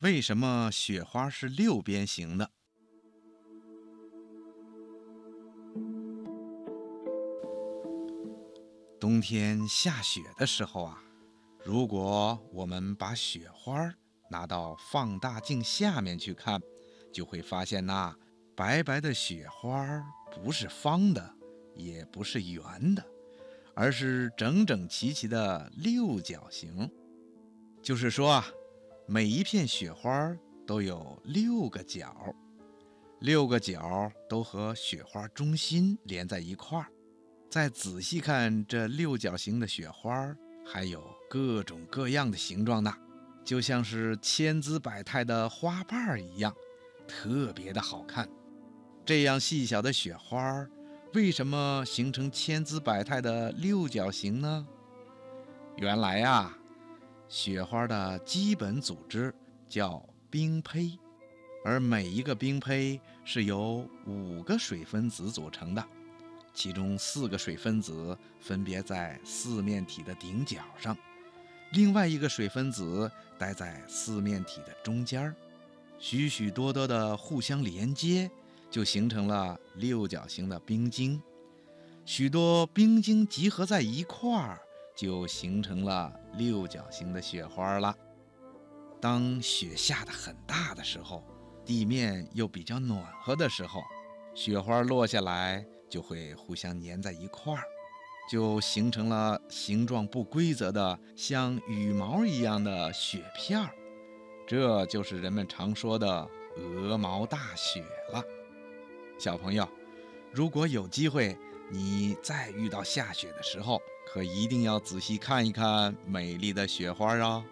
为什么雪花是六边形的？冬天下雪的时候啊，如果我们把雪花拿到放大镜下面去看，就会发现那白白的雪花不是方的，也不是圆的，而是整整齐齐的六角形。就是说啊，每一片雪花都有六个角，六个角都和雪花中心连在一块儿。再仔细看这六角形的雪花，还有各种各样的形状呢，就像是千姿百态的花瓣一样，特别的好看。这样细小的雪花，为什么形成千姿百态的六角形呢？原来呀。雪花的基本组织叫冰胚，而每一个冰胚是由五个水分子组成的，其中四个水分子分别在四面体的顶角上，另外一个水分子待在四面体的中间，许许多多的互相连接，就形成了六角形的冰晶。许多冰晶集合在一块儿。就形成了六角形的雪花了。当雪下的很大的时候，地面又比较暖和的时候，雪花落下来就会互相粘在一块儿，就形成了形状不规则的像羽毛一样的雪片儿。这就是人们常说的鹅毛大雪了。小朋友，如果有机会，你再遇到下雪的时候，可一定要仔细看一看美丽的雪花啊。